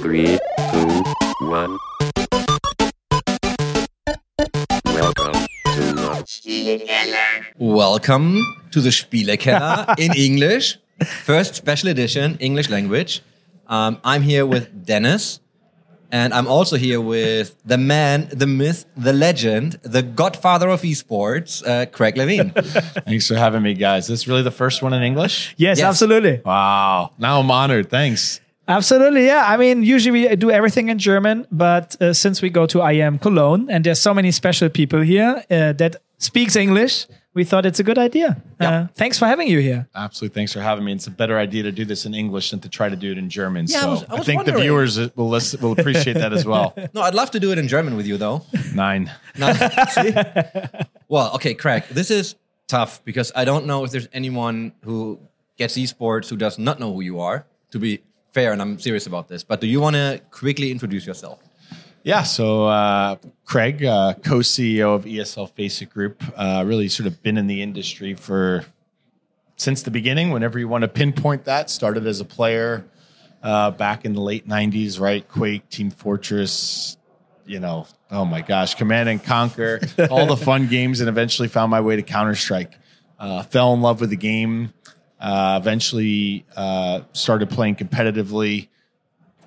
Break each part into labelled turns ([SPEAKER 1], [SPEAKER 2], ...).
[SPEAKER 1] Three, two, one. Welcome to the Spielekeller.
[SPEAKER 2] Welcome to the Spielekeller in English, first special edition, English language. Um, I'm here with Dennis, and I'm also here with the man, the myth, the legend, the godfather of esports, uh, Craig Levine.
[SPEAKER 3] Thanks for having me, guys. This really the first one in English?
[SPEAKER 4] Yes,
[SPEAKER 2] Yes.
[SPEAKER 4] absolutely.
[SPEAKER 3] Wow. Now I'm honored. Thanks.
[SPEAKER 4] Absolutely, yeah. I mean, usually we do everything in German, but uh, since we go to IEM Cologne and there's so many special people here uh, that speaks English, we thought it's a good idea.
[SPEAKER 2] Yeah.
[SPEAKER 4] Uh, thanks for having you here.
[SPEAKER 3] Absolutely. Thanks for having me. It's a better idea to do this in English than to try to do it in German.
[SPEAKER 2] Yeah, I
[SPEAKER 3] so
[SPEAKER 2] was- I was
[SPEAKER 3] think the viewers will listen, will appreciate that as well.
[SPEAKER 2] no, I'd love to do it in German with you, though.
[SPEAKER 3] Nine.
[SPEAKER 2] No, see? Well, okay, Craig, this is tough because I don't know if there's anyone who gets esports who does not know who you are, to be fair, and I'm serious about this. But do you want to quickly introduce yourself?
[SPEAKER 3] Yeah. So uh, Craig, uh, co-CEO of ESL Faceit Group, uh, really sort of been in the industry for since the beginning. Whenever you want to pinpoint that, started as a player uh, back in the late '90s, right? Quake, Team Fortress, you know, oh my gosh, Command and Conquer, all the fun games, and eventually found my way to Counter Strike. Uh, fell in love with the game. Uh, eventually, uh, started playing competitively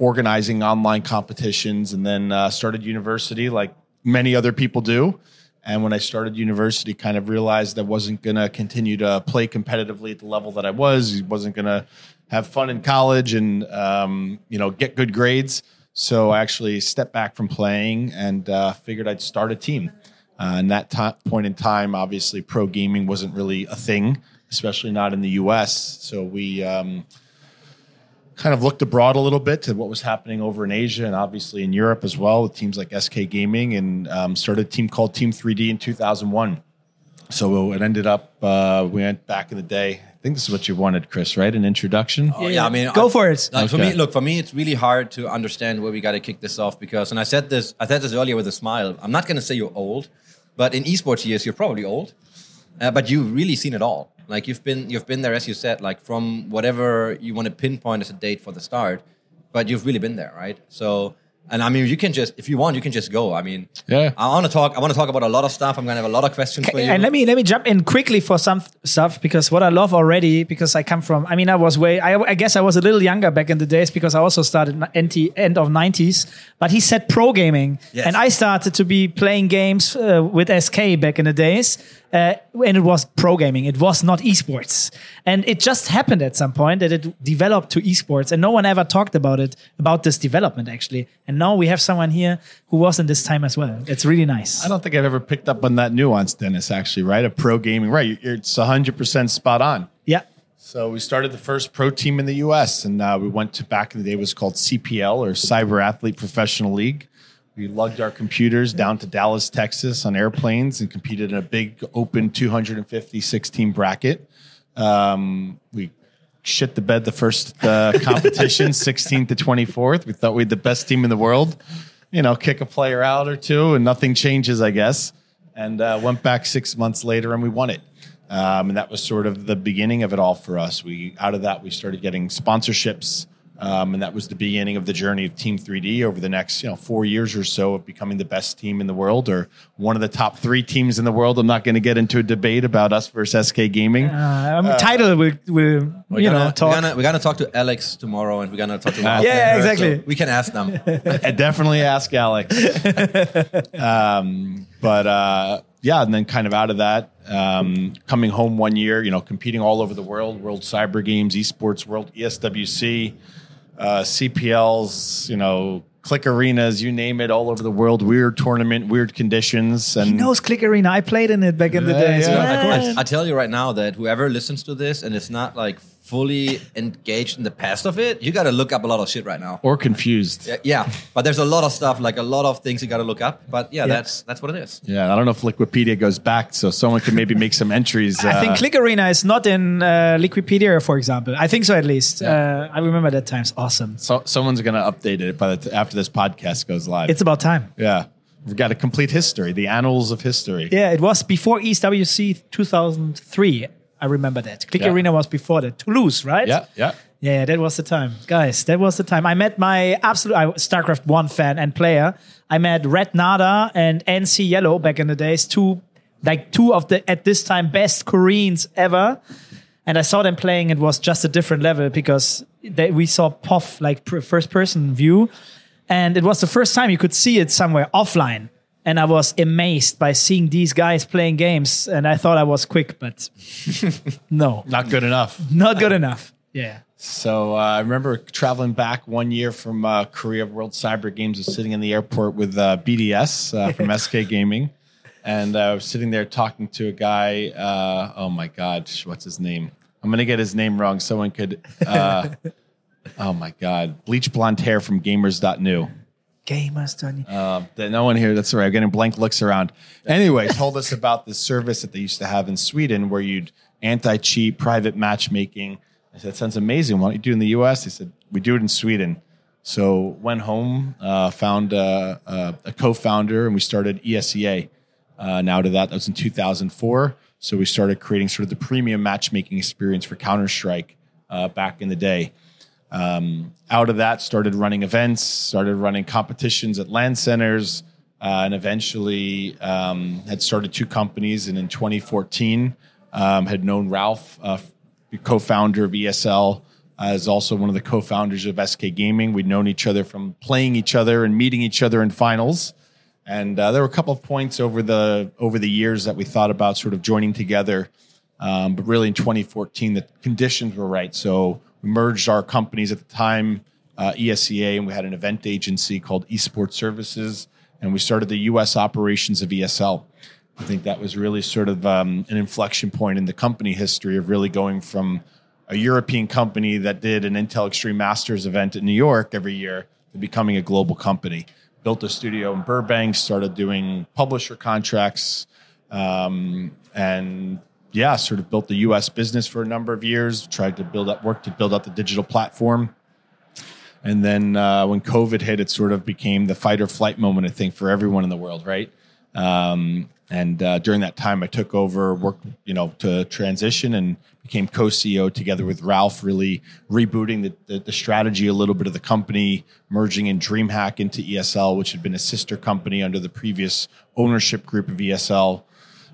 [SPEAKER 3] organizing online competitions and then uh, started university like many other people do. And when i started university kind of realized i wasn't going to continue to play competitively at the level that i was. Wasn't going to have fun in college and um, you know get good grades. So i actually stepped back from playing and uh, figured i'd start a team. Uh, and that ti point in time obviously pro gaming wasn't really a thing especially not in the us so we um, kind of looked abroad a little bit to what was happening over in Asia and obviously in Europe as well with teams like SK Gaming and um, started a team called Team 3D in 2001. So it ended up, uh, we went back in the day. I think this is what you wanted, Chris, right? An introduction?
[SPEAKER 2] Oh, yeah, I mean,
[SPEAKER 4] Go
[SPEAKER 2] I-
[SPEAKER 4] for it.
[SPEAKER 2] Like for me, look, for me, it's really hard to understand where we got to kick this off because, and I said this, I said this earlier with a smile. I'm not going to say you're old, but in esports years, you're probably old. Uh, but you've really seen it all. Like you've been, you've been there, as you said, like from whatever you want to pinpoint as a date for the start. But you've really been there, right? So, and I mean, you can just, if you want, you can just go. I mean,
[SPEAKER 3] Yeah.
[SPEAKER 2] I want to talk. I want to talk about a lot of stuff. I'm going to have a lot of questions for you.
[SPEAKER 4] And let me let me jump in quickly for some stuff because what I love already because I come from I mean I was way I, I guess I was a little younger back in the days because I also started NT, end of 90s but he said pro gaming
[SPEAKER 2] Yes.
[SPEAKER 4] and I started to be playing games uh, with SK back in the days uh, and it was pro gaming it was not esports and it just happened at some point that it developed to esports and no one ever talked about it about this development actually and now we have someone here who was in this time as well it's really nice
[SPEAKER 3] I don't think I've ever picked up on that nuance, Dennis, actually, right? Of pro gaming, right? It's 100% spot on.
[SPEAKER 4] yeah
[SPEAKER 3] So we started the first pro team in the U.S. and uh, we went to back in the day it was called CPL or Cyber Athlete Professional League. We lugged our computers down to Dallas, Texas, on airplanes and competed in a big open 250 16 bracket. Um, we shit the bed the first uh, competition, 16th to 24th. We thought we had the best team in the world. You know, kick a player out or two, and nothing changes, I guess. And uh, went back six months later, and we won it. Um, and that was sort of the beginning of it all for us. We out of that we started getting sponsorships, um, and that was the beginning of the journey of Team 3D over the next you know four years or so of becoming the best team in the world or one of the top three teams in the world. I'm not going to get into a debate about us versus SK Gaming.
[SPEAKER 4] Uh, title will, will
[SPEAKER 2] We're
[SPEAKER 4] you
[SPEAKER 2] gonna,
[SPEAKER 4] know talk.
[SPEAKER 2] We're gonna, we're gonna talk to Alex tomorrow, and we're gonna talk to.
[SPEAKER 3] Yeah,
[SPEAKER 4] yeah,
[SPEAKER 2] and her,
[SPEAKER 4] exactly.
[SPEAKER 2] so we can ask them.
[SPEAKER 3] Definitely ask Alex. um, but uh, yeah, and then kind of out of that, um, coming home one year, you know, competing all over the world, World Cyber Games, Esports World, ESWC, uh, CPLs, you know, click arenas, you name it, all over the world. Weird tournament, weird conditions, and
[SPEAKER 4] he knows Click Arena. I played in it back in the
[SPEAKER 3] Yeah,
[SPEAKER 4] days.
[SPEAKER 3] yeah,
[SPEAKER 4] man.
[SPEAKER 3] of
[SPEAKER 2] I, I tell you right now that whoever listens to this and it's not like fully engaged in the past of it, you got to look up a lot of shit right now.
[SPEAKER 3] or confused.
[SPEAKER 2] Yeah, yeah, but there's a lot of stuff, like a lot of things you got to look up. But yeah, that's that's what it is.
[SPEAKER 3] Yeah, I don't know if Liquipedia goes back, so someone can maybe make some entries.
[SPEAKER 4] I think
[SPEAKER 3] uh,
[SPEAKER 4] Click Arena is not in uh, Liquipedia, for example. I think so, at least. Uh, I remember that times. Awesome.
[SPEAKER 3] so, someone's going to update it by the t- after this podcast goes live.
[SPEAKER 4] It's about time.
[SPEAKER 3] yeah, we've got a complete history, the annals of history.
[SPEAKER 4] Yeah, it was before ESWC 2003. I remember that. Click
[SPEAKER 3] Yeah.
[SPEAKER 4] Arena was before that. Toulouse, right?
[SPEAKER 3] yeah, yeah.
[SPEAKER 4] Yeah, that was the time, guys. That was the time. I met my absolute I, StarCraft One fan and player. I met Red Nada and NC Yellow back in the days. Two, like two of the at this time best Koreans ever. And I saw them playing. It was just a different level because they, we saw POV like pr- first person view, and it was the first time you could see it somewhere offline. And I was amazed by seeing these guys playing games. And I thought I was quick, but no,
[SPEAKER 3] Not good enough.
[SPEAKER 4] not good enough. Yeah.
[SPEAKER 3] So uh, I remember traveling back one year from uh, Korea World Cyber Games. Was sitting in the airport with uh, BDS uh, from SK Gaming, and uh, I was sitting there talking to a guy. Uh, oh my God, what's his name? I'm gonna get his name wrong. Someone could. Uh, oh my God, bleach blonde hair from Gamers.nu.
[SPEAKER 4] Gamers, Tony.
[SPEAKER 3] Um, that no one here. That's right. I'm getting blank looks around. Anyway, told us about this service that they used to have in Sweden, where you'd anti-cheat, private matchmaking. I said, "That sounds amazing. Why don't you do it in the U.S.?" They said, "We do it in Sweden." So went home, uh, found uh, uh, a co-founder, and we started ESEA. Uh, now to that, that was in 2004. So we started creating sort of the premium matchmaking experience for Counter Strike uh, back in the day. Um, out of that, started running events, started running competitions at LAN centers, uh, and eventually um, had started two companies. And in 2014, um, had known Ralf, uh, co-founder of ESL, as also one of the co-founders of SK Gaming. We'd known each other from playing each other and meeting each other in finals. And uh, there were a couple of points over the over the years that we thought about sort of joining together. Um, but really, in 2014, the conditions were right. So merged our companies at the time, uh, ESEA, and we had an event agency called Esports Services, and we started the U.S. operations of ESL. I think that was really sort of um, an inflection point in the company history of really going from a European company that did an Intel Extreme Masters event in New York every year to becoming a global company. Built a studio in Burbank, started doing publisher contracts, um, and yeah, sort of built the U.S. business for a number of years. Tried to build up, work to build up the digital platform, and then uh, when COVID hit, it sort of became the fight or flight moment. I think for everyone in the world, right? Um, and uh, during that time, I took over, worked, you know, to transition and became co-CEO together with Ralf, really rebooting the, the, the strategy a little bit of the company, merging in DreamHack into ESL, which had been a sister company under the previous ownership group of ESL.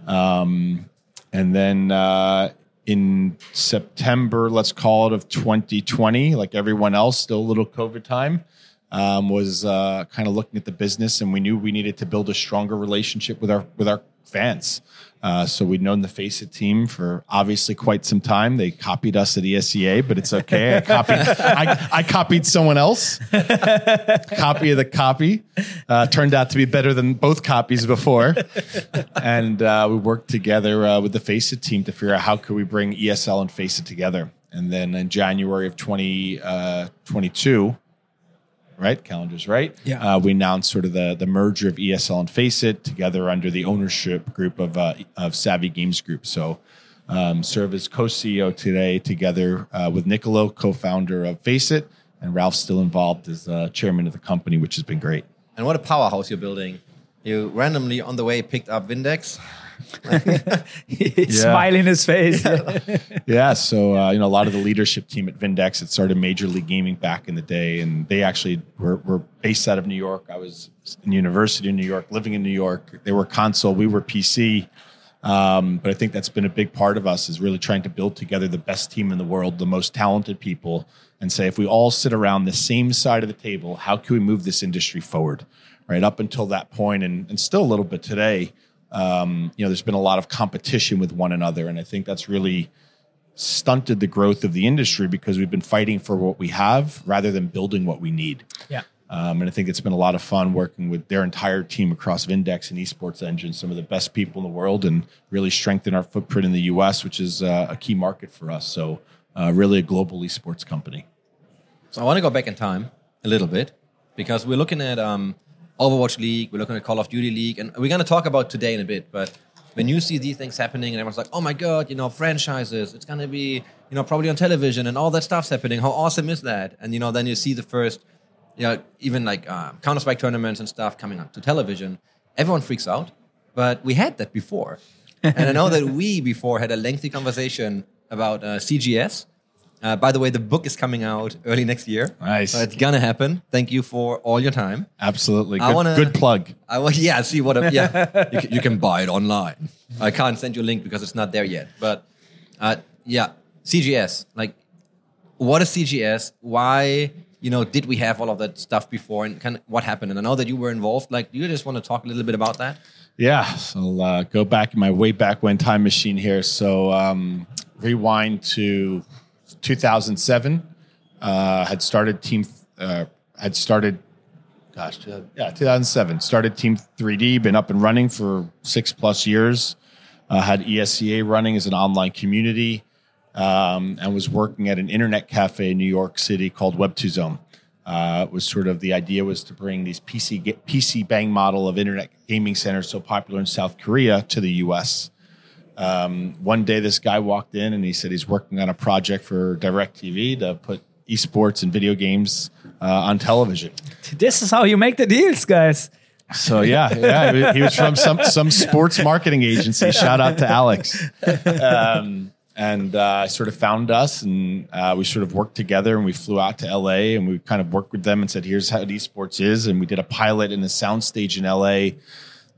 [SPEAKER 3] Um, and then uh, in September, let's call it of 2020, like everyone else, still a little COVID time, um, was uh, kind of looking at the business, and we knew we needed to build a stronger relationship with our with our fans. Uh, so we'd known the Faceit team for obviously quite some time. They copied us at ESEA, but it's okay. I copied, I, I copied someone else. copy of the copy uh, turned out to be better than both copies before, and uh, we worked together uh, with the Faceit team to figure out how could we bring ESL and Face It together. And then in January of 2022, right? Calendars, right?
[SPEAKER 4] Yeah.
[SPEAKER 3] Uh, we announced sort of the the merger of ESL and Faceit together under the ownership group of uh, of Savvy Games Group. So, um, serve as co-CEO today, together uh, with Niccolo, co-founder of Faceit, and Ralf still involved as uh, chairman of the company, which has been great.
[SPEAKER 2] And what a powerhouse you're building. You randomly on the way picked up Vindex.
[SPEAKER 4] Smile in his face.
[SPEAKER 3] Yeah, so uh, you know a lot of the leadership team at Vindex had started Major League Gaming back in the day, and they actually were, were based out of New York. I was in university in New York, living in New York. They were console, we were PC. Um, but I think that's been a big part of us is really trying to build together the best team in the world, the most talented people, and say if we all sit around the same side of the table, how can we move this industry forward? Right up until that point, and, and still a little bit today, um, you know, there's been a lot of competition with one another, and I think that's really stunted the growth of the industry because we've been fighting for what we have rather than building what we need.
[SPEAKER 4] yeah.
[SPEAKER 3] Um, and I think it's been a lot of fun working with their entire team across Vindex and Esports Engine, some of the best people in the world, and really strengthen our footprint in the U.S., which is uh, a key market for us. So, uh, really, a global esports company.
[SPEAKER 2] So I want to go back in time a little bit because we're looking at um, Overwatch League, we're looking at Call of Duty League, and we're going to talk about today in a bit. But when you see these things happening, and everyone's like, "Oh my god, you know, franchises, it's going to be, you know, probably on television, and all that stuff's happening. How awesome is that?" And you know, then you see the first, you know, even like uh, Counter Strike tournaments and stuff coming on to television. Everyone freaks out, but we had that before, and I know that we before had a lengthy conversation about uh, CGS Uh, by the way, the book is coming out early next year.
[SPEAKER 3] Nice.
[SPEAKER 2] So it's gonna happen. Thank you for all your time.
[SPEAKER 3] Absolutely.
[SPEAKER 2] I
[SPEAKER 3] Good,
[SPEAKER 2] wanna-
[SPEAKER 3] good plug.
[SPEAKER 2] I want, yeah, see what, a, yeah, you can, you can buy it online. I can't send you a link because it's not there yet. But uh, yeah, CGS, like, what is CGS? Why, you know, did we have all of that stuff before and kind of what happened? And I know that you were involved. Like, do you just want to talk a little bit about that?
[SPEAKER 3] Yeah, so I'll uh, go back in my way back when time machine here. So um, rewind to 2007. Uh, had started team. Uh, had started. Gosh, uh, yeah, 2007. Started Team 3D. Been up and running for six plus years. Uh, had ESEA running as an online community, um, and was working at an internet cafe in New York City called Web2 Zone. Uh, was sort of the idea was to bring these PC PC bang model of internet gaming centers so popular in South Korea to the U.S. Um, one day, this guy walked in and he said he's working on a project for DirecTV to put esports and video games uh, on television.
[SPEAKER 4] This is how you make the deals, guys.
[SPEAKER 3] So yeah, yeah, he was- from some some sports marketing agency. Shout out to Alex. Um, and uh, sort of found us, and uh, we sort of worked together, and we flew out to LA, and we kind of worked with them and said, "Here's how esports is," and we did a pilot in a soundstage in LA.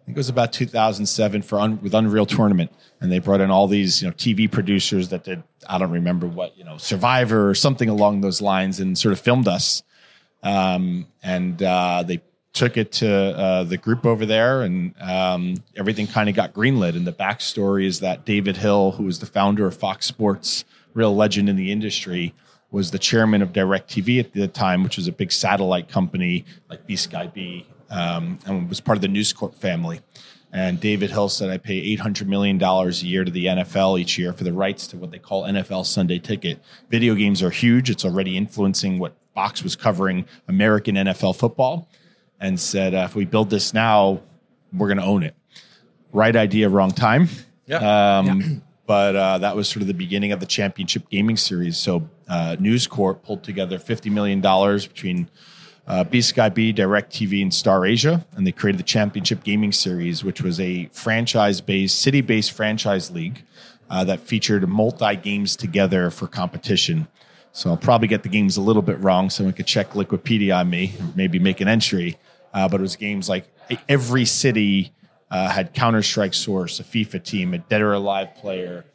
[SPEAKER 3] Think it was about 2007 for un- with Unreal Tournament, and they brought in all these you know TV producers that did I don't remember what you know Survivor or something along those lines, and sort of filmed us um, and uh, they took it to uh, the group over there, and um, everything kind of got greenlit. And the backstory is that David Hill, who was the founder of Fox Sports, real legend in the industry, was the chairman of DirecTV at the time, which was a big satellite company like B Sky B, um, and was part of the News Corp family. And David Hill said, I pay $800 million a year to the NFL each year for the rights to what they call NFL Sunday Ticket. Video games are huge. It's already influencing what Fox was covering American NFL football. And said, uh, if we build this now, we're going to own it. Right idea, wrong time.
[SPEAKER 2] Yeah.
[SPEAKER 3] Um, But uh, that was sort of the beginning of the championship gaming series. So uh, News Corp pulled together $50 million between uh, B Sky B, DirecTV, and Star Asia, and they created the Championship Gaming Series, which was a franchise-based, city-based franchise league uh, that featured multi games together for competition. So I'll probably get the games a little bit wrong. Someone could check Liquipedia on me, maybe make an entry. Uh, but it was games like every city uh, had Counter Strike Source, a FIFA team, a Dead or Alive player.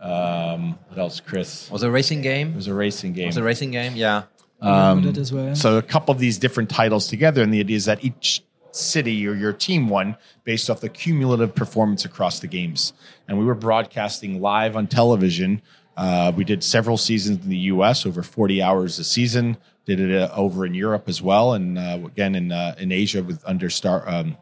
[SPEAKER 3] Um, what else, Chris?
[SPEAKER 2] Was a racing game?
[SPEAKER 3] It was a racing game.
[SPEAKER 2] It was a racing game? Yeah.
[SPEAKER 4] Um, that as well.
[SPEAKER 3] So a couple of these different titles together, and the idea is that each city or your team won based off the cumulative performance across the games. And we were broadcasting live on television. Uh, we did several seasons in the U.S. over 40 hours a season. Did it uh, over in Europe as well, and uh, again in uh, in Asia with under Star um,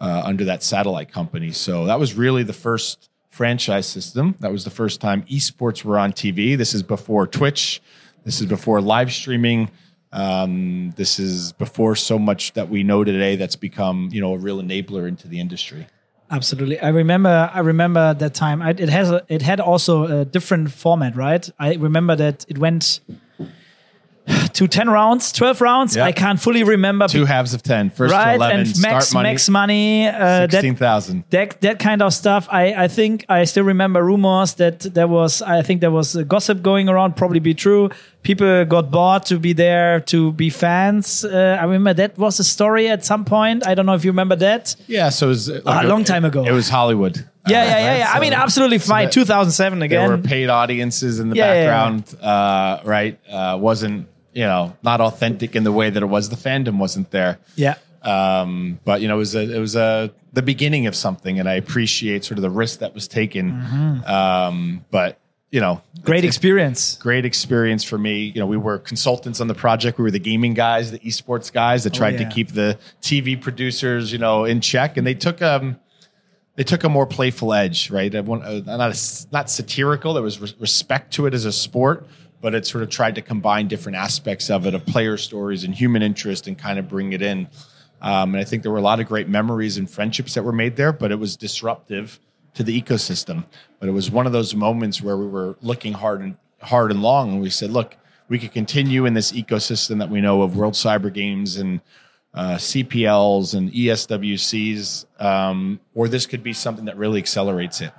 [SPEAKER 3] uh, under that satellite company. So that was really the first franchise system. That was the first time esports were on TV. This is before Twitch. This is before live streaming. Um, this is before so much that we know today that's become you know a real enabler into the industry.
[SPEAKER 4] Absolutely. I remember I remember that time. I, it has a, it had also a different format, right? I remember that it went to 10 rounds, 12 rounds.
[SPEAKER 3] Yeah.
[SPEAKER 4] I can't fully remember.
[SPEAKER 3] Two halves of ten, first
[SPEAKER 4] right?
[SPEAKER 3] to eleven,
[SPEAKER 4] and
[SPEAKER 3] start
[SPEAKER 4] max
[SPEAKER 3] money,
[SPEAKER 4] max money. Uh, that,
[SPEAKER 3] sixteen thousand.
[SPEAKER 4] that that kind of stuff. I I think I still remember rumors that there was I think there was a gossip going around. Probably be true. People got bought to be there to be fans. Uh, I remember that was a story at some point. I don't know if you remember that.
[SPEAKER 3] Yeah, so it was like
[SPEAKER 4] A long time ago.
[SPEAKER 3] It was Hollywood.
[SPEAKER 4] Yeah,
[SPEAKER 3] Uh,
[SPEAKER 4] yeah, yeah,
[SPEAKER 3] right?
[SPEAKER 4] yeah. I mean, absolutely fine.
[SPEAKER 3] that-
[SPEAKER 4] 2007
[SPEAKER 3] there
[SPEAKER 4] again.
[SPEAKER 3] were paid audiences in the
[SPEAKER 4] Yeah, yeah, yeah.
[SPEAKER 3] background, Uh, right? Uh, wasn't you know not authentic in the way that it was. The fandom wasn't there.
[SPEAKER 4] yeah.
[SPEAKER 3] um, but you know, it was a, it was a the beginning of something, and I appreciate sort of the risk that was taken. Um, but you know,
[SPEAKER 4] Great experience.
[SPEAKER 3] great experience for me. You know, we were consultants on the project. We were the gaming guys, the esports guys that tried
[SPEAKER 4] yeah.
[SPEAKER 3] to keep the TV producers, you know, in check, and they took um they took a more playful edge, right? Uh, Not a, not satirical. There was res- respect to it as a sport, but it sort of tried to combine different aspects of it, of player stories and human interest, and kind of bring it in. Um, and I think there were a lot of great memories and friendships that were made there, but it was disruptive to the ecosystem. But it was one of those moments where we were looking hard and hard and long, and we said, look, we could continue in this ecosystem that we know of World Cyber Games and uh, CPLs and ESWCs, um, or this could be something that really accelerates it.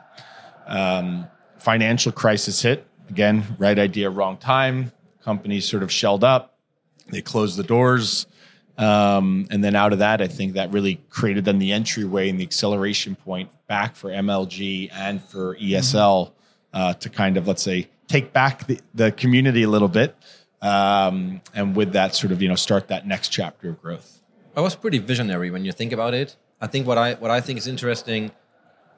[SPEAKER 3] Um, financial crisis hit. again, right idea, wrong time. Companies sort of shelled up, they closed the doors. Um, and then out of that, I think that really created then the entryway and the acceleration point back for MLG and for ESL uh, to kind of, let's say, take back the, the community a little bit. Um, and with that, sort of, you know, start that next chapter of growth.
[SPEAKER 2] I was pretty visionary when you think about it. I think what I what I think is interesting,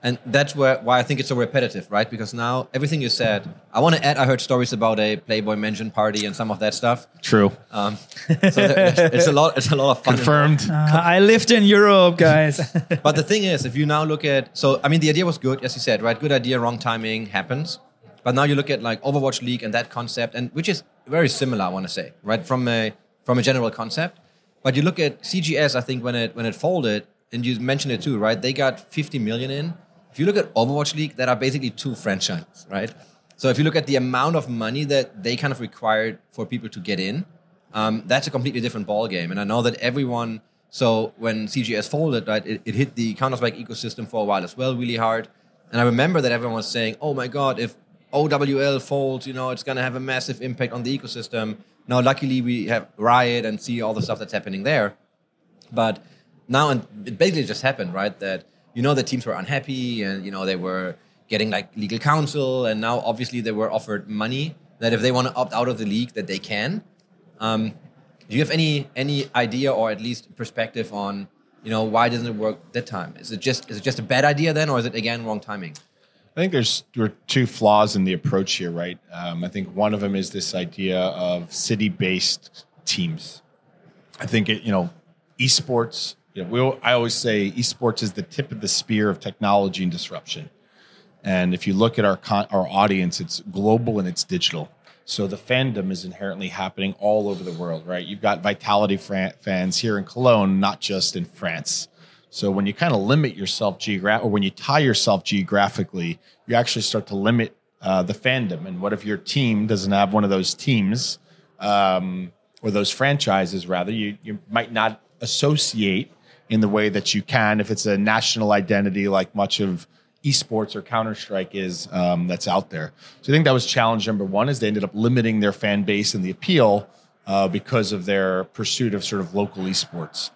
[SPEAKER 2] and that's where why I think it's so repetitive, right? Because now everything you said, I want to add. I heard stories about a Playboy Mansion party and some of that stuff.
[SPEAKER 3] True.
[SPEAKER 2] Um, so it's a lot. It's a lot of fun.
[SPEAKER 3] Confirmed.
[SPEAKER 4] Uh, I lived in Europe, guys.
[SPEAKER 2] But the thing is, if you now look at, so I mean, the idea was good, as you said, right? Good idea, wrong timing happens. But now you look at like Overwatch League and that concept, and which is very similar, I want to say, right? From a from a general concept. But you look at CGS, I think when it when it folded, and you mentioned it too, right? They got 50 million in. If you look at Overwatch League, that are basically two franchises, right? So if you look at the amount of money that they kind of required for people to get in, um, that's a completely different ball game. And I know that everyone. So when CGS folded, right, it, it hit the Counter Strike ecosystem for a while as well, really hard. And I remember that everyone was saying, "Oh my God, if OWL folds, you know, it's going to have a massive impact on the ecosystem." Now, luckily, we have Riot and see all the stuff that's happening there. But now, and it basically just happened, right? That you know the teams were unhappy, and you know they were getting like legal counsel, and now obviously they were offered money that if they want to opt out of the league, that they can. Um, do you have any any idea or at least perspective on you know why doesn't it work that time? Is it just is it just a bad idea then, or is it again wrong timing?
[SPEAKER 3] I think there's there are two flaws in the approach here, right? Um, I think one of them is this idea of city-based teams. I think it, you know, esports. You know, we, I always say esports is the tip of the spear of technology and disruption. And if you look at our con- our audience, it's global and it's digital. So the fandom is inherently happening all over the world, right? You've got Vitality fran- fans here in Cologne, not just in France. So when you kind of limit yourself geograph, or when you tie yourself geographically, you actually start to limit uh, the fandom. And what if your team doesn't have one of those teams um, or those franchises? Rather, you you might not associate in the way that you can if it's a national identity, like much of esports or Counter Strike is um, that's out there. So I think that was challenge number one. Is they ended up limiting their fan base and the appeal uh, because of their pursuit of sort of local esports.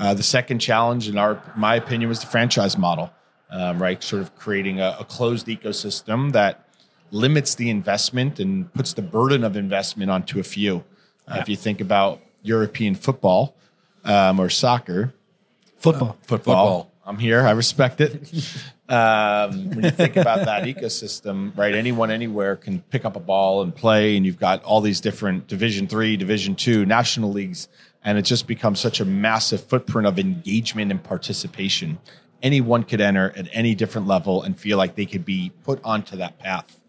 [SPEAKER 3] Uh, the second challenge, in our my opinion, was the franchise model, um, right? Sort of creating a, a closed ecosystem that limits the investment and puts the burden of investment onto a few. Uh, If you think about European football um, or soccer,
[SPEAKER 4] Football.
[SPEAKER 3] football,
[SPEAKER 2] Football.
[SPEAKER 3] I'm here. I respect it. um, when you think about that ecosystem, right? Anyone, anywhere can pick up a ball and play, and you've got all these different Division Three, Division Two, national leagues, and it just becomes such a massive footprint of engagement and participation. Anyone could enter at any different level and feel like they could be put onto that path.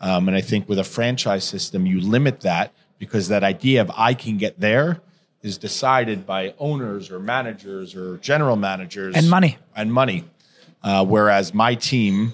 [SPEAKER 3] Um, and I think with a franchise system, you limit that because that idea of I can get there is decided by owners or managers or general managers
[SPEAKER 4] And money.
[SPEAKER 3] and money. Uh, whereas my team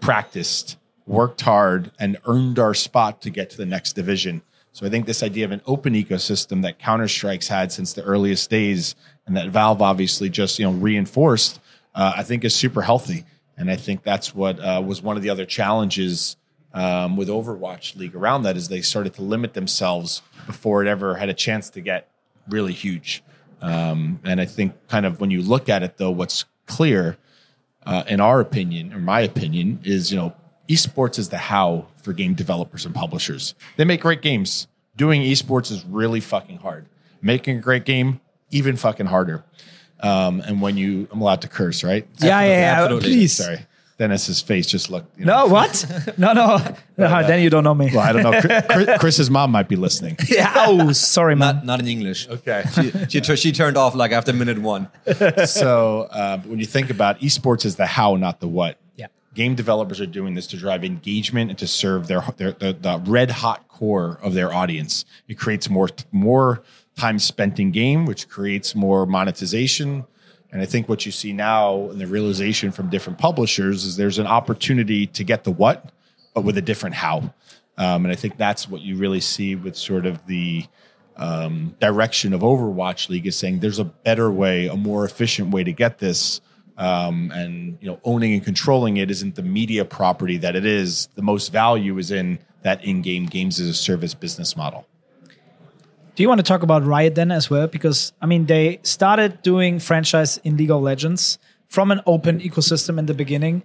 [SPEAKER 3] practiced, worked hard, and earned our spot to get to the next division. So I think this idea of an open ecosystem that Counter Strike's had since the earliest days, and that Valve obviously just you know reinforced, uh, I think is super healthy. And I think that's what uh, was one of the other challenges um, with Overwatch League around that is they started to limit themselves before it ever had a chance to get really huge. Um, and I think kind of when you look at it though, what's clear uh, in our opinion, or my opinion, is you know esports is the how for game developers and publishers. They make great games. Doing esports is really fucking hard. Making a great game even fucking harder. Um, and when you, I'm allowed to curse, right?
[SPEAKER 4] Yeah, yeah, yeah.
[SPEAKER 2] absolutely.
[SPEAKER 4] Please.
[SPEAKER 3] Sorry, Dennis's face just looked. You know,
[SPEAKER 4] No, what? no, no. no then you don't know me.
[SPEAKER 3] Well, I don't know. Chris- Chris- Chris's mom might be listening.
[SPEAKER 4] yeah. Oh, sorry, man.
[SPEAKER 2] Not not in English.
[SPEAKER 3] Okay.
[SPEAKER 2] She, she, she turned off like after minute one.
[SPEAKER 3] so uh, when you think about esports is the how, not the what. Game developers are doing this to drive engagement and to serve their, their the, the red hot core of their audience. It creates more more time spent in game, which creates more monetization. And I think what you see now and the realization from different publishers is there's an opportunity to get the what, but with a different how. Um, and I think that's what you really see with sort of the um, direction of Overwatch League is saying there's a better way, a more efficient way to get this. Um, and you know, owning and controlling it isn't the media property that it is. The most value is in that in-game games as a service business model.
[SPEAKER 4] Do you want to talk about Riot then as well? Because I mean, they started doing franchise in League of Legends from an open ecosystem in the beginning.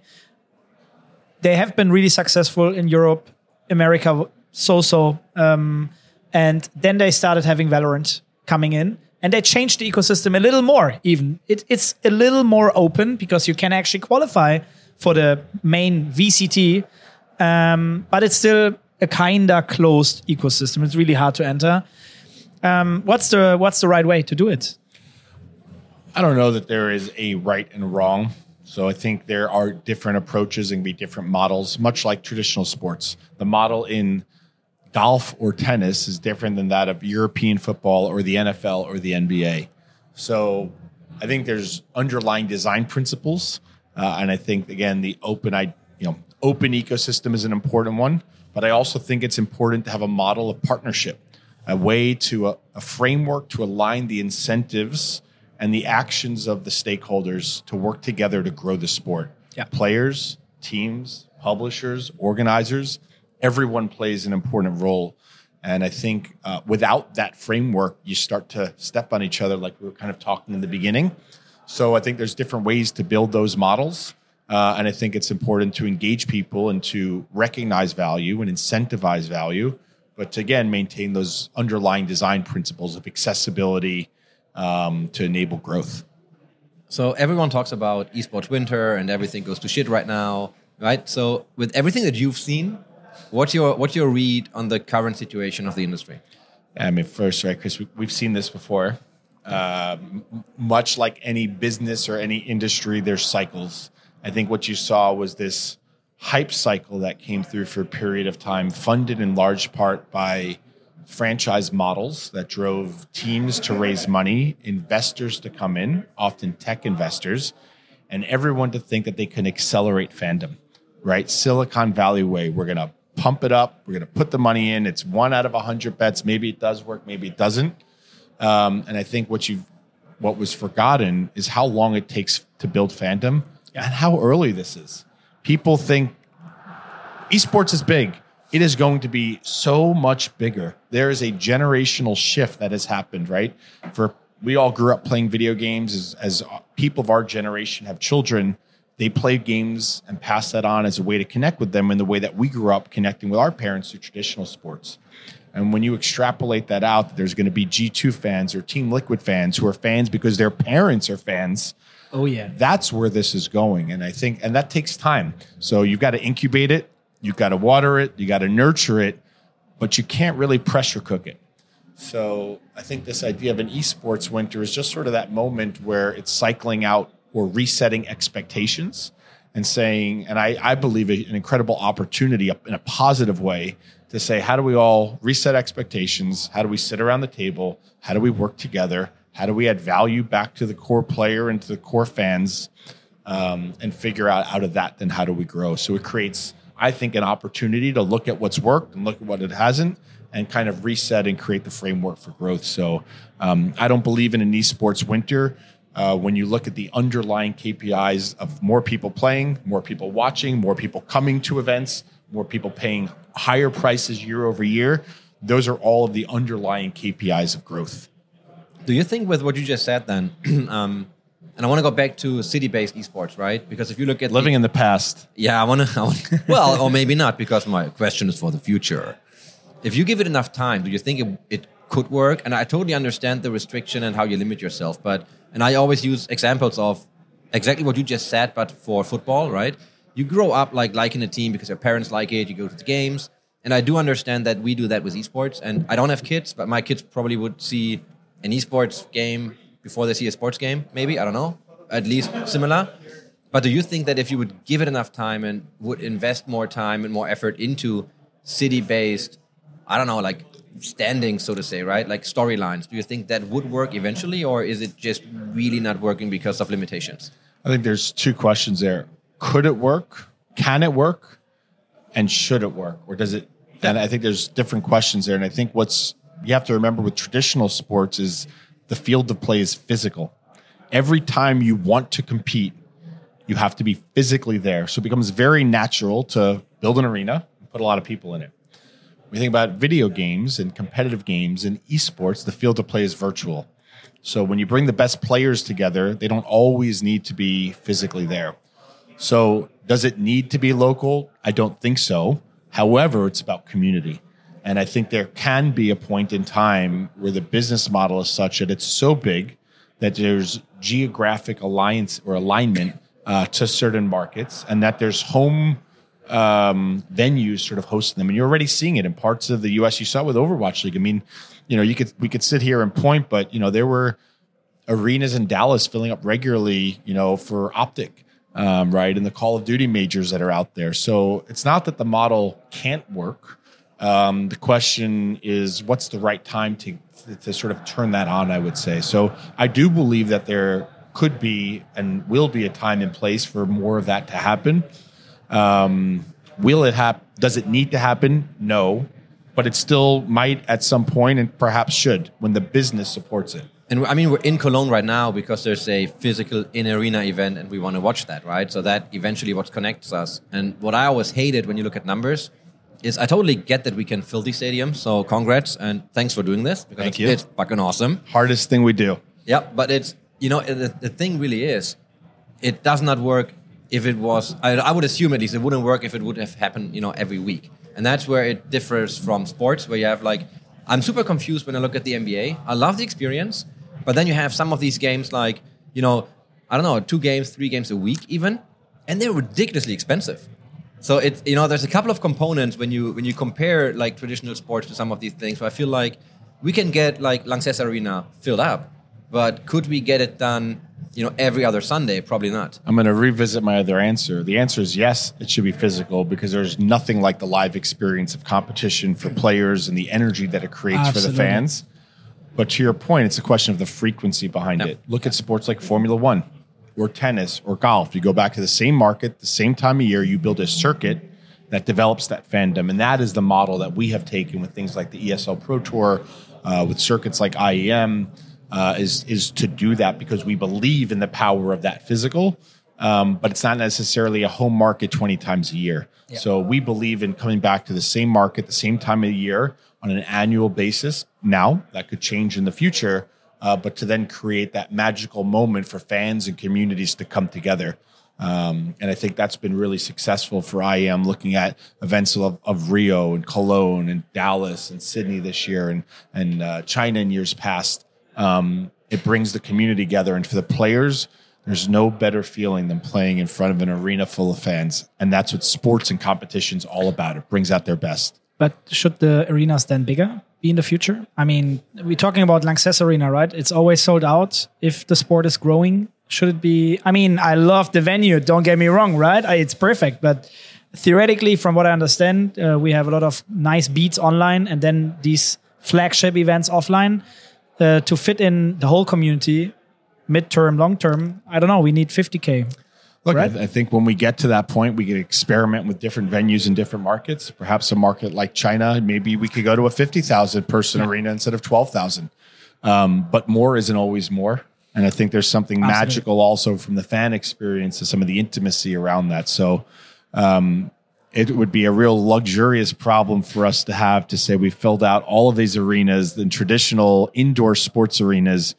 [SPEAKER 4] They have been really successful in Europe, America, so-so, um, and then they started having Valorant coming in, and they changed the ecosystem a little more. Even it, it's a little more open because you can actually qualify for the main VCT, um, but it's still a kinda closed ecosystem. It's really hard to enter. Um, what's the what's the right way to do it?
[SPEAKER 3] I don't know that there is a right and wrong. So I think there are different approaches and be different models, much like traditional sports. The model in golf or tennis is different than that of European football or the NFL or the NBA. So I think there's underlying design principles, uh, and I think again the open, I you know, open ecosystem is an important one. But I also think it's important to have a model of partnership, a way to a, a framework to align the incentives and the actions of the stakeholders to work together to grow the sport.
[SPEAKER 4] Yeah.
[SPEAKER 3] Players, teams, publishers, organizers, everyone plays an important role. And I think uh, without that framework, you start to step on each other, like we were kind of talking in the beginning. So I think there's different ways to build those models. Uh, and I think it's important to engage people and to recognize value and incentivize value, but to again maintain those underlying design principles of accessibility um, to enable growth.
[SPEAKER 2] So everyone talks about esports winter and everything goes to shit right now, right? So with everything that you've seen, what's your what's your read on the current situation of the industry?
[SPEAKER 3] I mean, first, right, Chris, we, we've seen this before. Uh, much like any business or any industry, there's cycles. I think what you saw was this hype cycle that came through for a period of time, funded in large part by franchise models that drove teams to raise money, investors to come in, often tech investors, and everyone to think that they can accelerate fandom, right? Silicon Valley way, we're going to pump it up, we're going to put the money in. It's one out of a hundred bets. Maybe it does work, maybe it doesn't. Um, and I think what you what was forgotten is how long it takes to build fandom and how early this is. People think esports is big. It is going to be so much bigger. There is a generational shift that has happened, right? For we all grew up playing video games as, as people of our generation have children. They play games and pass that on as a way to connect with them in the way that we grew up connecting with our parents through traditional sports. And when you extrapolate that out, there's going to be G2 fans or Team Liquid fans who are fans because their parents are fans
[SPEAKER 4] Oh yeah,
[SPEAKER 3] that's where this is going. And i think and that takes time. So you've got to incubate it you've got to water it you got to nurture it but you can't really pressure cook it. So i think this idea of an esports winter is just sort of that moment where it's cycling out or resetting expectations and saying and i, I believe an incredible opportunity in a positive way to say how do we all reset expectations? How do we sit around the table? How do we work together? How do we add value back to the core player and to the core fans um, and figure out out of that then how do we grow? So it creates i think an opportunity to look at what's worked and look at what it hasn't and kind of reset and create the framework for growth. So um, i don't believe in an esports winter uh, when you look at the underlying kpis of more people playing more people watching more people coming to events more people paying higher prices year over year those are all of the underlying kpis of growth
[SPEAKER 2] Do you think with what you just said then, um, and I want to go back to city-based esports, right? Because if you look at
[SPEAKER 3] living in the past
[SPEAKER 2] Yeah, I want to. Well, or maybe not, because my question is for the future. If you give it enough time, do you think it, it could work? And I totally understand the restriction and how you limit yourself, but and I always use examples of exactly what you just said, but for football, right? You grow up like liking a team because your parents like it. You go to the games, and I do understand that we do that with esports. And I don't have kids, but my kids probably would see an esports game before they see a sports game. Maybe I don't know. At least similar. But do you think that if you would give it enough time and would invest more time and more effort into city-based, I don't know, like standings, so to say, right? Like storylines, do you think that would work eventually, or is it just really not working because of limitations?
[SPEAKER 3] I think there's two questions there. Could it work? Can it work? And should it work? Or does it? And I think there's different questions there. And I think what's you have to remember with traditional sports is the field of play is physical. Every time you want to compete, you have to be physically there. So it becomes very natural to build an arena and put a lot of people in it. You think about video games and competitive games and esports, the field of play is virtual. So when you bring the best players together, they don't always need to be physically there. So does it need to be local? I don't think so. However, it's about community. And I think there can be a point in time where the business model is such that it's so big that there's geographic alliance or alignment uh, to certain markets and that there's home um, venues sort of hosting them. And you're already seeing it in parts of the US. You saw it with Overwatch League. I mean, you know, you could we could sit here and point, but you know, there were arenas in Dallas filling up regularly, you know, for OpTic. Um, right, and the Call of Duty majors that are out there. So it's not that the model can't work. Um, the question is, what's the right time to, to sort of turn that on? I would say. So I do believe that there could be and will be a time and place for more of that to happen. Um, will it happen? Does it need to happen? No, but it still might at some point, and perhaps should when the business supports it.
[SPEAKER 2] And I mean, we're in Cologne right now because there's a physical in arena event, and we want to watch that, right? So that eventually what connects us. And what I always hated when you look at numbers is I totally get that we can fill these stadiums. So congrats and thanks for doing this because
[SPEAKER 3] Thank
[SPEAKER 2] it's,
[SPEAKER 3] you.
[SPEAKER 2] it's fucking awesome.
[SPEAKER 3] Hardest thing we do.
[SPEAKER 2] Yeah, but it's you know the, the thing really is, it does not work if it was. I, I would assume at least it wouldn't work if it would have happened you know every week, and that's where it differs from sports, where you have like I'm super confused when I look at the NBA. I love the experience, but then you have some of these games like you know I don't know two games, three games a week even, and they're ridiculously expensive. So it's you know there's a couple of components when you when you compare like traditional sports to some of these things. So I feel like we can get like Lanxess Arena filled up, but could we get it done? You know, every other Sunday, probably not.
[SPEAKER 3] I'm going to revisit my other answer. The answer is yes, it should be physical because there's nothing like the live experience of competition for players and the energy that it creates for the fans. But to your point, it's a question of the frequency behind
[SPEAKER 2] Yep.
[SPEAKER 3] it. Look at sports like Formula One or tennis or golf. You go back to the same market, the same time of year, you build a circuit that develops that fandom. And that is the model that we have taken with things like the ESL Pro Tour, uh, with circuits like IEM, uh, is, is to do that because we believe in the power of that physical. Um, but it's not necessarily a home market 20 times a year. So we believe in coming back to the same market, the same time of the year on an annual basis. Now, that could change in the future, uh, but to then create that magical moment for fans and communities to come together. Um, and I think that's been really successful for IEM looking at events of, of Rio and Cologne and Dallas and Sydney this year and, and uh, China in years past. Um, it brings the community together. And for the players, there's no better feeling than playing in front of an arena full of fans. And that's what sports and competition's all about. It brings out their best.
[SPEAKER 4] But should the arenas then bigger be in the future? I mean, we're talking about Lanxess Arena, right? It's always sold out. If the sport is growing, should it be? I mean, I love the venue. Don't get me wrong, right? It's perfect, but theoretically, from what I understand, uh, we have a lot of nice beats online, and then these flagship events offline uh, to fit in the whole community, midterm, long term. I don't know. We need 50k.
[SPEAKER 3] Look,
[SPEAKER 4] Right.
[SPEAKER 3] I, I think when we get to that point, we can experiment with different venues in different markets. Perhaps a market like China, maybe we could go to a 50,000 person arena instead of 12,000. Um, but more isn't always more. And I think there's something
[SPEAKER 4] Absolutely.
[SPEAKER 3] magical also from the fan experience and some of the intimacy around that. So um, it would be a real luxurious problem for us to have to say we filled out all of these arenas, the traditional indoor sports arenas.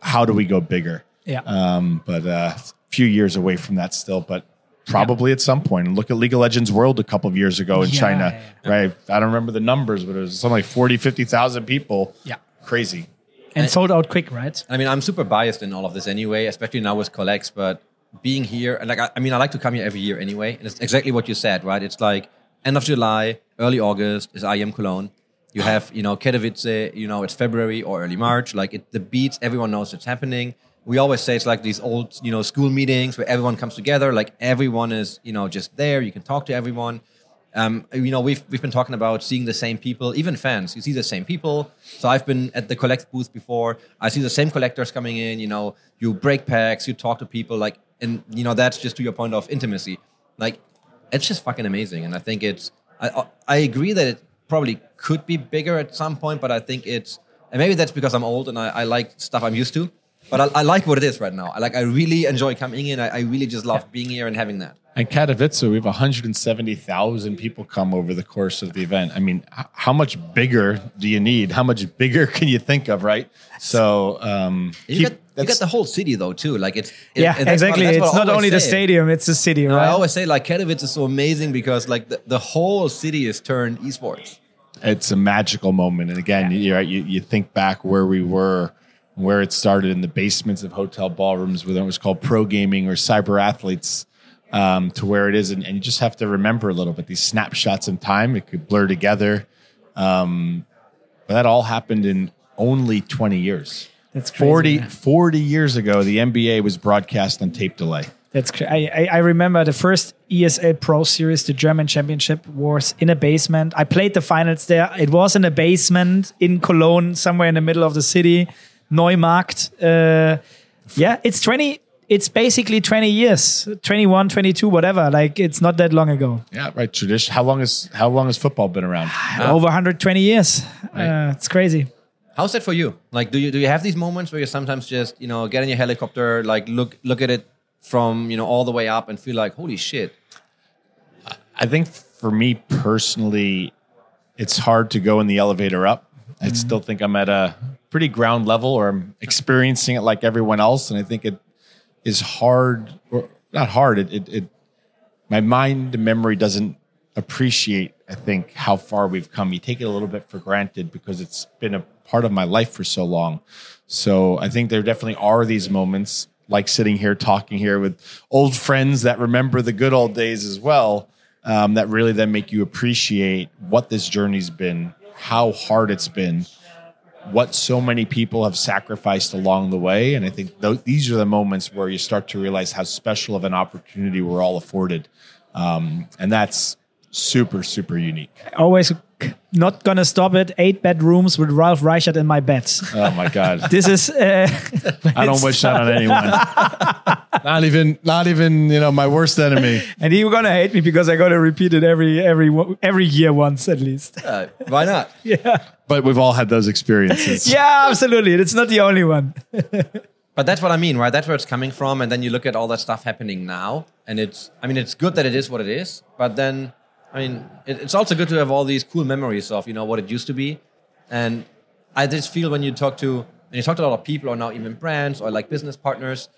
[SPEAKER 3] How do we go bigger?
[SPEAKER 4] Yeah.
[SPEAKER 3] um, but uh, a few years away from that still. But probably at some point. And look at League of Legends World a couple of years ago in
[SPEAKER 4] Yeah,
[SPEAKER 3] China,
[SPEAKER 4] yeah,
[SPEAKER 3] right? I don't remember the numbers, but it was something like 40, 50,000 people.
[SPEAKER 4] Yeah.
[SPEAKER 3] Crazy.
[SPEAKER 4] and sold out quick, right?
[SPEAKER 2] I mean, I'm super biased in all of this anyway, especially now with Collex. But being here, and like, I, I mean, I like to come here every year anyway. And it's exactly what you said, right? It's like end of July, early August is IEM Cologne. You have, you know, Katowice, you know, it's February or early March. Like, it, the beats, everyone knows it's happening. We always say it's like these old, you know, school meetings where everyone comes together. Like, everyone is, you know, just there. You can talk to everyone. Um, you know, we've we've been talking about seeing the same people, even fans. You see the same people. So I've been at the collect booth before. I see the same collectors coming in. You know, you break packs, you talk to people, like, and you know that's just to your point of intimacy. Like, it's just fucking amazing. And I think it's. I I agree that it probably could be bigger at some point, but I think it's. And maybe that's because I'm old and I, I like stuff I'm used to. But I, I like what it is right now. I like. I really enjoy coming in. I, I really just love being here and having that.
[SPEAKER 3] And Katowice, we have 170,000 people come over the course of the event. I mean, how much bigger do you need? How much bigger can you think of, right? So, um,
[SPEAKER 2] You
[SPEAKER 3] keep-
[SPEAKER 2] got, you got the whole city though too. Like it's it-
[SPEAKER 4] Yeah,
[SPEAKER 2] and that's what-
[SPEAKER 4] exactly.
[SPEAKER 2] that's what
[SPEAKER 4] it's not
[SPEAKER 2] always
[SPEAKER 4] only the stadium; it's the city,
[SPEAKER 2] No,
[SPEAKER 4] right?
[SPEAKER 2] I always say like Katowice is so amazing because like the, the whole city is turned esports.
[SPEAKER 3] it's a magical moment. And again, you, right, you, you think back where we were, where it started in the basements of hotel ballrooms, where it was called pro gaming or cyber athletes, um, to where it is. And, and you just have to remember a little bit these snapshots in time. It could blur together. Um, but that all happened in only 20 years.
[SPEAKER 4] That's crazy,
[SPEAKER 3] 40, 40 years ago, the NBA was broadcast on tape delay.
[SPEAKER 4] That's cra- I, I remember the first ESL Pro Series, the German Championship, was in a basement. I played the finals there. It was in a basement in Cologne, somewhere in the middle of the city, Neumarkt. Uh, yeah, it's twenty. It's basically twenty years, 21, 22, whatever. Like it's not that long ago.
[SPEAKER 3] Yeah, right. Tradition. How long is how long has football been around?
[SPEAKER 4] Over 120 years. Uh, it's crazy.
[SPEAKER 2] How's that for you? Like, do you do you have these moments where you sometimes just you know get in your helicopter, like look look at it from you know all the way up and feel like holy shit?
[SPEAKER 3] I think for me personally, it's hard to go in the elevator up. I still think I'm at a pretty ground level or I'm experiencing it like everyone else. And I think it is hard or not hard. It, it, it my mind memory doesn't appreciate, I think, how far we've come. You take it a little bit for granted because it's been a part of my life for so long. So I think there definitely are these moments like sitting here talking here with old friends that remember the good old days as well. Um, that really then make you appreciate what this journey's been, how hard it's been, what so many people have sacrificed along the way. And I think th- these are the moments where you start to realize how special of an opportunity we're all afforded. Um, and that's super, super unique.
[SPEAKER 4] Always not gonna stop it. Eight bedrooms with Ralf Reichert in my bed.
[SPEAKER 3] Oh my God.
[SPEAKER 4] This is. Uh,
[SPEAKER 3] I don't wish that on anyone. not even, not even, you know, my worst enemy.
[SPEAKER 4] and you're gonna hate me because I gotta repeat it every every every year once at least.
[SPEAKER 2] Uh, why not?
[SPEAKER 3] But we've all had those experiences.
[SPEAKER 4] yeah, absolutely. It's not the only one.
[SPEAKER 2] But that's what I mean, right? That's where it's coming from, and then you look at all that stuff happening now, and it's. I mean, it's good that it is what it is, but then, I mean, it, it's also good to have all these cool memories of you know what it used to be, and I just feel when you talk to when you talk to a lot of people, or now even brands or like business partners,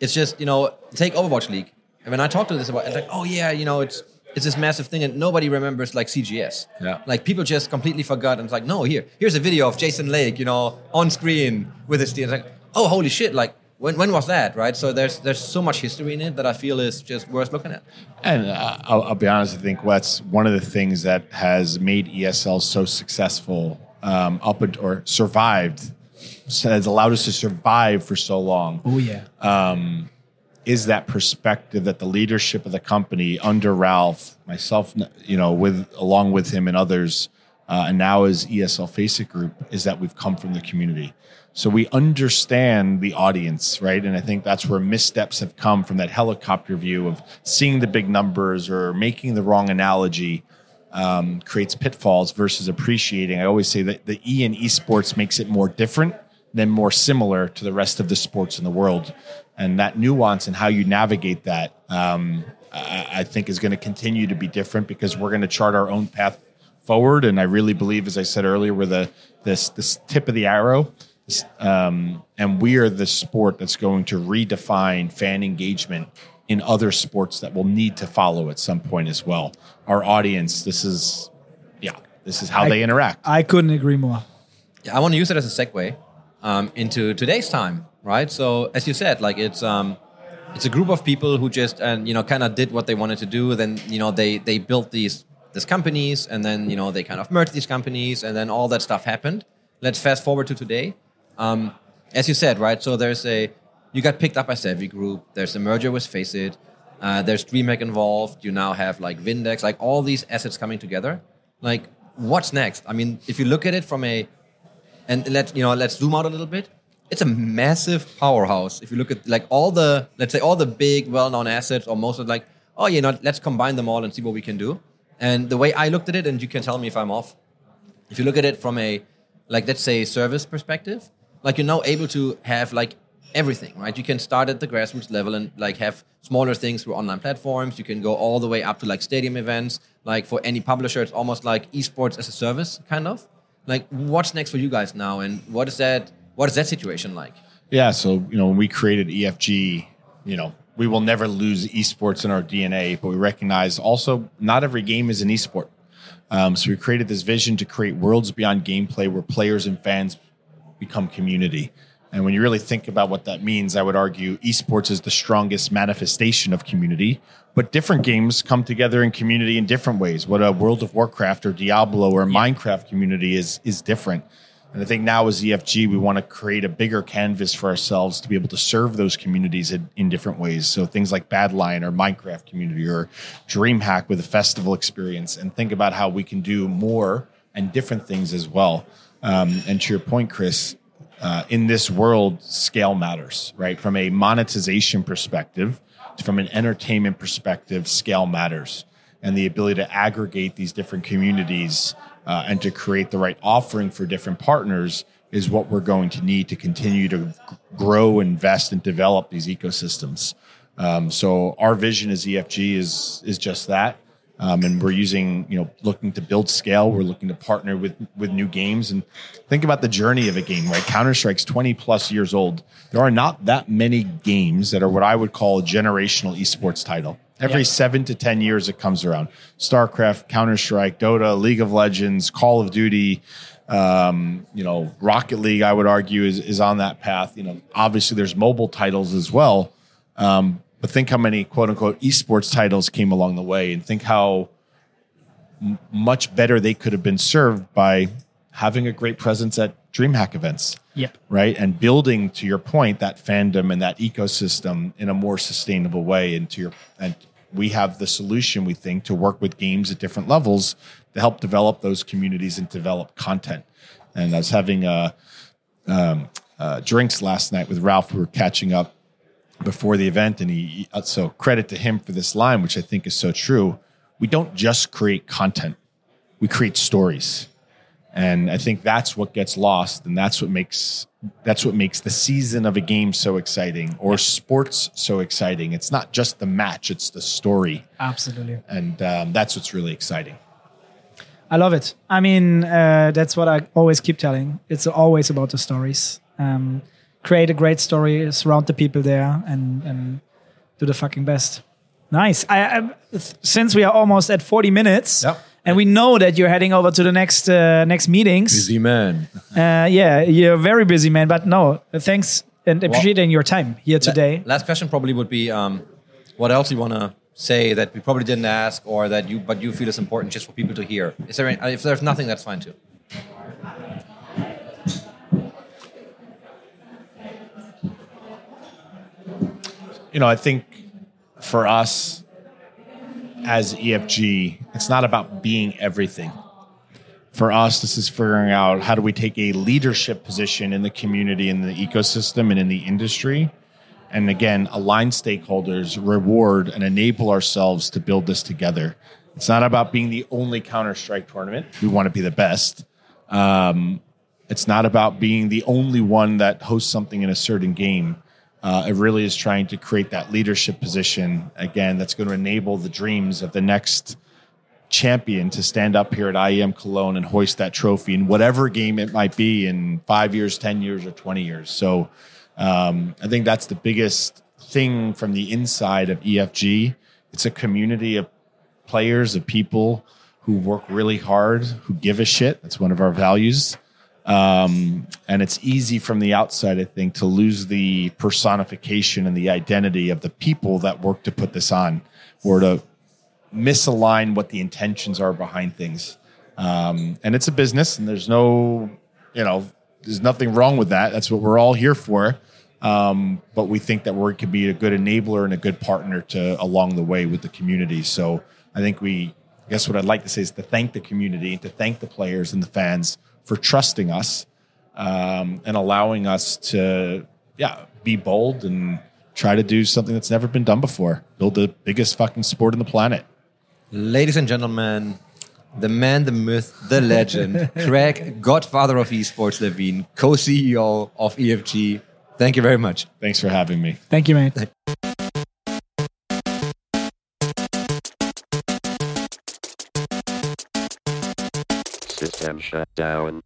[SPEAKER 2] it's just you know take Overwatch League, and when I talk to this about, it's like, oh yeah, you know, it's it's this massive thing, and nobody remembers like CGS.
[SPEAKER 3] Yeah.
[SPEAKER 2] Like people just completely forgot, and it's like, no, here, here's a video of Jason Lake, you know, on screen with his. It's like, oh, holy shit! Like, when when was that, right? So there's there's so much history in it that I feel is just worth looking at.
[SPEAKER 3] And uh, I'll, I'll be honest, I think that's one of the things that has made ESL so successful um, up and, or survived, has allowed us to survive for so long.
[SPEAKER 4] Oh yeah.
[SPEAKER 3] Is that perspective that the leadership of the company under Ralf, myself, you know, with along with him and others, uh, and now as ESL Faceit Group, is that we've come from the community. So we understand the audience, right? And I think that's where missteps have come from that helicopter view of seeing the big numbers or making the wrong analogy um, creates pitfalls versus appreciating. I always say that the E in esports makes it more different than more similar to the rest of the sports in the world. And that nuance and how you navigate that, um, I, I think, is going to continue to be different because we're going to chart our own path forward. And I really believe, as I said earlier, we're the this this tip of the arrow. Um, and we are the sport that's going to redefine fan engagement in other sports that will need to follow at some point as well. Our audience, this is, yeah, this is how they interact.
[SPEAKER 4] I couldn't agree more.
[SPEAKER 2] Yeah, I want to use it as a segue um, into today's time, right? So as you said, like it's um, it's a group of people who just and you know kind of did what they wanted to do. Then you know they they built these these companies, and then you know they kind of merged these companies, and then all that stuff happened. Let's fast forward to today. Um, as you said, right? So there's a you got picked up by Savvy Group. There's a merger with Faceit. Uh, there's DreamHack involved. You now have like Vindex, like all these assets coming together. Like, what's next? I mean, if you look at it from a and let you know let's zoom out a little bit it's a massive powerhouse if you look at like all the let's say all the big well-known assets or most of like oh you know let's combine them all and see what we can do and the way i looked at it and you can tell me if i'm off if you look at it from a like let's say service perspective like you're now able to have like everything, right? You can start at the grassroots level and like have smaller things through online platforms. You can go all the way up to like stadium events. Like for any publisher, it's almost like esports as a service, kind of. Like, what's next for you guys now, and what is that? What is that situation like?
[SPEAKER 3] Yeah, so you know when we created EFG, you know we will never lose esports in our DNA, but we recognize also not every game is an esport. Um, so we created this vision to create worlds beyond gameplay where players and fans become community. And when you really think about what that means, I would argue esports is the strongest manifestation of community. But different games come together in community in different ways. What a World of Warcraft or Diablo or Minecraft community is is different. And I think now as EFG, we want to create a bigger canvas for ourselves to be able to serve those communities in, in different ways. So things like Badlion or Minecraft community or DreamHack with a festival experience, and think about how we can do more and different things as well. Um, and to your point, Chris, uh, in this world, scale matters, right? From a monetization perspective, from an entertainment perspective, scale matters. And the ability to aggregate these different communities uh, and to create the right offering for different partners is what we're going to need to continue to grow, invest, and develop these ecosystems. Um, so our vision as EFG is is just that. Um, and we're using, you know, looking to build scale. We're looking to partner with with new games and think about the journey of a game. Right, Counter Strike's twenty plus years old. There are not that many games that are what I would call a generational esports title. Every
[SPEAKER 4] Yeah.
[SPEAKER 3] seven to ten years, it comes around. StarCraft, Counter Strike, Dota, League of Legends, Call of Duty. Um, you know, Rocket League. I would argue is is on that path. You know, obviously there's mobile titles as well. Um, but think how many quote unquote esports titles came along the way, and think how m- much better they could have been served by having a great presence at DreamHack events,
[SPEAKER 4] Yep.
[SPEAKER 3] right? And building, to your point, that fandom and that ecosystem in a more sustainable way. And to your and we have the solution, we think, to work with games at different levels to help develop those communities and develop content. And I was having uh, um, uh, drinks last night with Ralf. We were catching up before the event, and he uh, so credit to him for this line, which I think is so true. We don't just create content; we create stories, and I think that's what gets lost, and that's what makes that's what makes the season of a game so exciting, or sports so exciting. It's not just the match; it's the story,
[SPEAKER 4] Absolutely.
[SPEAKER 3] and um, that's what's really exciting.
[SPEAKER 4] I love it. I mean, uh, that's what I always keep telling. It's always about the stories. Um, create a great story, surround the people there, and and do the fucking best. Nice. I, I since we are almost at forty minutes,
[SPEAKER 2] Yep.
[SPEAKER 4] And we know that you're heading over to the next uh, next meetings.
[SPEAKER 2] Busy man.
[SPEAKER 4] Uh, yeah, you're a very busy man. But no, thanks and appreciating your time here today.
[SPEAKER 2] Last question probably would be, um, what else you want to say that we probably didn't ask, or that you but you feel is important just for people to hear? Is there any, if there's nothing, that's fine too.
[SPEAKER 3] you know, I think for us as EFG, it's not about being everything. For us, this is figuring out how do we take a leadership position in the community, in the ecosystem, and in the industry. And again, align stakeholders, reward, and enable ourselves to build this together. It's not about being the only Counter Strike tournament. We want to be the best. Um, it's not about being the only one that hosts something in a certain game. Uh, it really is trying to create that leadership position again that's going to enable the dreams of the next champion to stand up here at IEM Cologne and hoist that trophy in whatever game it might be in five years, 10 years, or 20 years. So um, I think that's the biggest thing from the inside of EFG. It's a community of players, of people who work really hard, who give a shit. That's one of our values. Um, and it's easy from the outside, I think, to lose the personification and the identity of the people that work to put this on or to misalign what the intentions are behind things. Um, and it's a business, and there's no, you know, there's nothing wrong with that. That's what we're all here for. Um, but we think that we could be a good enabler and a good partner to along the way with the community. So I think we, I guess what I'd like to say is to thank the community and to thank the players and the fans for trusting us um, and allowing us to, yeah, be bold and try to do something that's never been done before. Build the biggest fucking sport on the planet.
[SPEAKER 2] Ladies and gentlemen, the man, the myth, the legend, Craig, godfather of esports, Levine, co-CEO of EFG. Thank you very much.
[SPEAKER 3] Thanks for having me.
[SPEAKER 4] Thank you, mate.
[SPEAKER 1] System shut down.